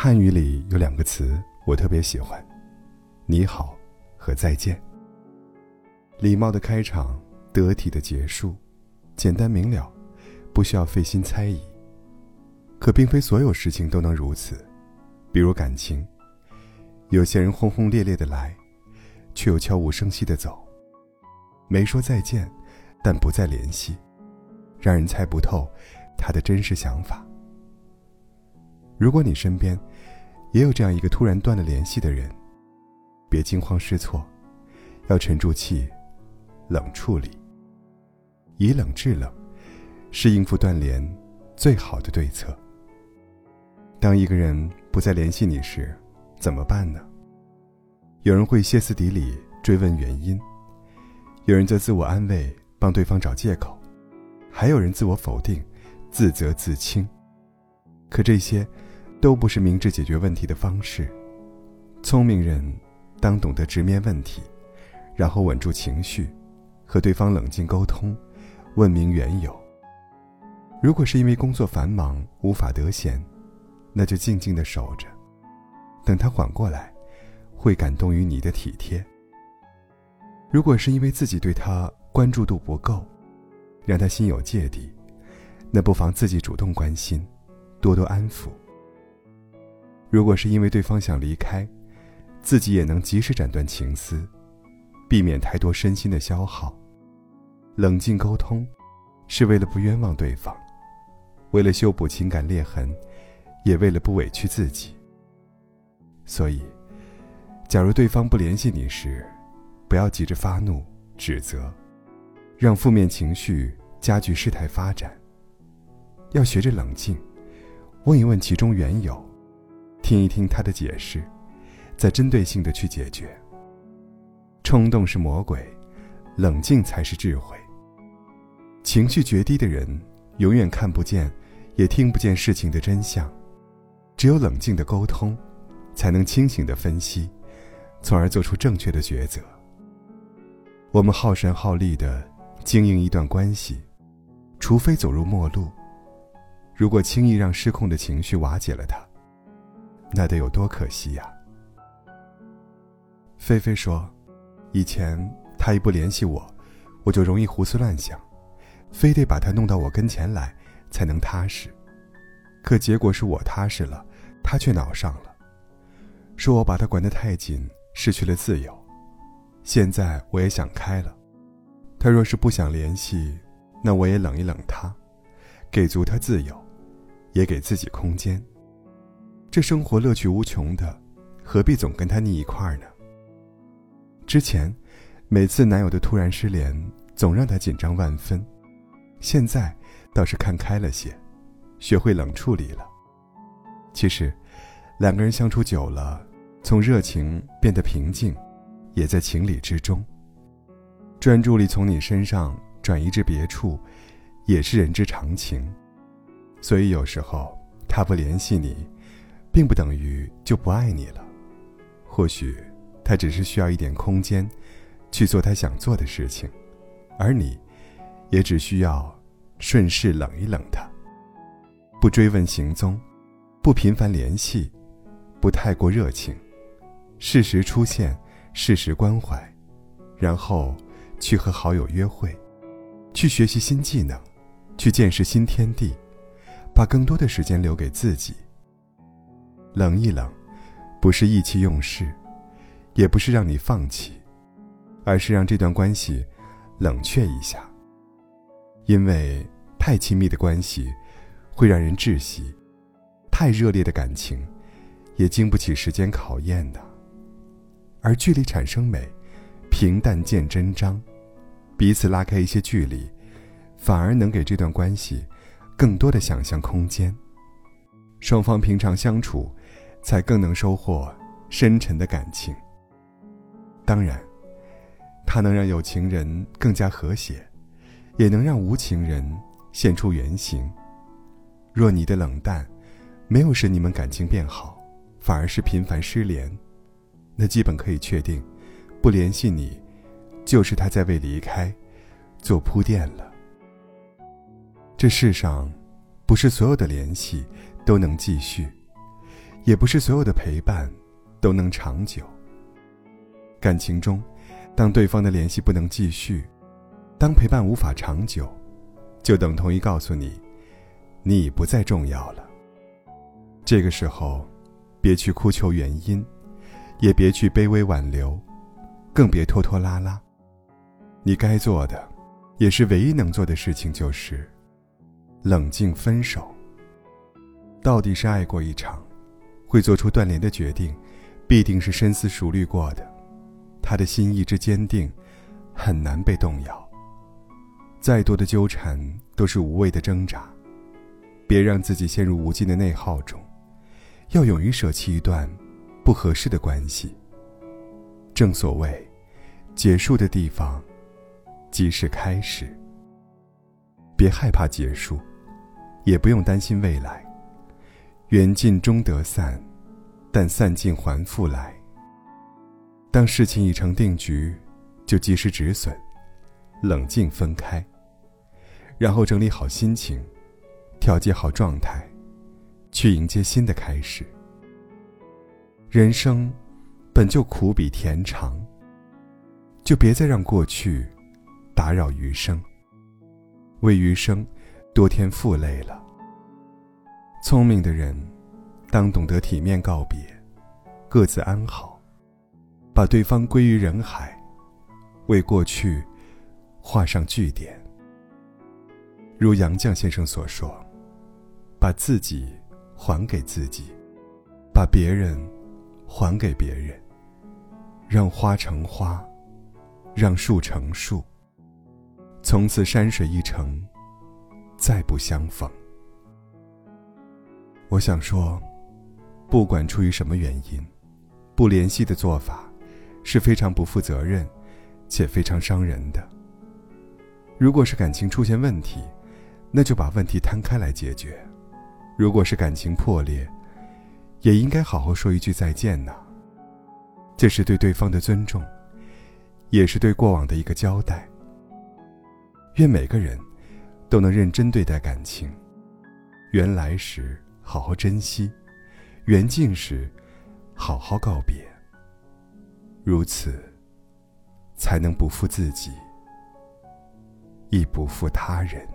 汉语里有两个词我特别喜欢，“你好”和“再见”。礼貌的开场，得体的结束，简单明了，不需要费心猜疑。可并非所有事情都能如此，比如感情，有些人轰轰烈烈的来，却又悄无声息的走，没说再见，但不再联系，让人猜不透他的真实想法。如果你身边也有这样一个突然断了联系的人，别惊慌失措，要沉住气，冷处理。以冷制冷，是应付断联最好的对策。当一个人不再联系你时，怎么办呢？有人会歇斯底里追问原因，有人则自我安慰，帮对方找借口，还有人自我否定，自责自轻。可这些。都不是明智解决问题的方式。聪明人当懂得直面问题，然后稳住情绪，和对方冷静沟通，问明缘由。如果是因为工作繁忙无法得闲，那就静静的守着，等他缓过来，会感动于你的体贴。如果是因为自己对他关注度不够，让他心有芥蒂，那不妨自己主动关心，多多安抚。如果是因为对方想离开，自己也能及时斩断情丝，避免太多身心的消耗。冷静沟通，是为了不冤枉对方，为了修补情感裂痕，也为了不委屈自己。所以，假如对方不联系你时，不要急着发怒指责，让负面情绪加剧事态发展。要学着冷静，问一问其中缘由。听一听他的解释，再针对性的去解决。冲动是魔鬼，冷静才是智慧。情绪决堤的人，永远看不见，也听不见事情的真相。只有冷静的沟通，才能清醒的分析，从而做出正确的抉择。我们耗神耗力的经营一段关系，除非走入末路。如果轻易让失控的情绪瓦解了它，那得有多可惜呀！菲菲说：“以前他一不联系我，我就容易胡思乱想，非得把他弄到我跟前来才能踏实。可结果是我踏实了，他却恼上了，说我把他管得太紧，失去了自由。现在我也想开了，他若是不想联系，那我也冷一冷他，给足他自由，也给自己空间。”这生活乐趣无穷的，何必总跟他腻一块儿呢？之前，每次男友的突然失联，总让他紧张万分。现在倒是看开了些，学会冷处理了。其实，两个人相处久了，从热情变得平静，也在情理之中。专注力从你身上转移至别处，也是人之常情。所以有时候他不联系你。并不等于就不爱你了，或许他只是需要一点空间，去做他想做的事情，而你，也只需要顺势冷一冷他，不追问行踪，不频繁联系，不太过热情，适时出现，适时关怀，然后去和好友约会，去学习新技能，去见识新天地，把更多的时间留给自己。冷一冷，不是意气用事，也不是让你放弃，而是让这段关系冷却一下。因为太亲密的关系会让人窒息，太热烈的感情也经不起时间考验的。而距离产生美，平淡见真章，彼此拉开一些距离，反而能给这段关系更多的想象空间。双方平常相处。才更能收获深沉的感情。当然，它能让有情人更加和谐，也能让无情人现出原形。若你的冷淡没有使你们感情变好，反而是频繁失联，那基本可以确定，不联系你，就是他在为离开做铺垫了。这世上，不是所有的联系都能继续。也不是所有的陪伴都能长久。感情中，当对方的联系不能继续，当陪伴无法长久，就等同于告诉你，你已不再重要了。这个时候，别去哭求原因，也别去卑微挽留，更别拖拖拉拉。你该做的，也是唯一能做的事情，就是冷静分手。到底是爱过一场，会做出断联的决定，必定是深思熟虑过的。他的心意之坚定，很难被动摇。再多的纠缠都是无谓的挣扎，别让自己陷入无尽的内耗中。要勇于舍弃一段不合适的关系。正所谓，结束的地方，即是开始。别害怕结束，也不用担心未来。缘尽终得散，但散尽还复来。当事情已成定局，就及时止损，冷静分开，然后整理好心情，调节好状态，去迎接新的开始。人生本就苦比甜长，就别再让过去打扰余生，为余生多添负累了。聪明的人，当懂得体面告别，各自安好，把对方归于人海，为过去画上句点。如杨绛先生所说：“把自己还给自己，把别人还给别人，让花成花，让树成树。从此山水一程，再不相逢。”我想说，不管出于什么原因，不联系的做法是非常不负责任，且非常伤人的。如果是感情出现问题，那就把问题摊开来解决；如果是感情破裂，也应该好好说一句再见呢。这是对对方的尊重，也是对过往的一个交代。愿每个人都能认真对待感情，缘来时。好好珍惜，缘尽时，好好告别。如此，才能不负自己，亦不负他人。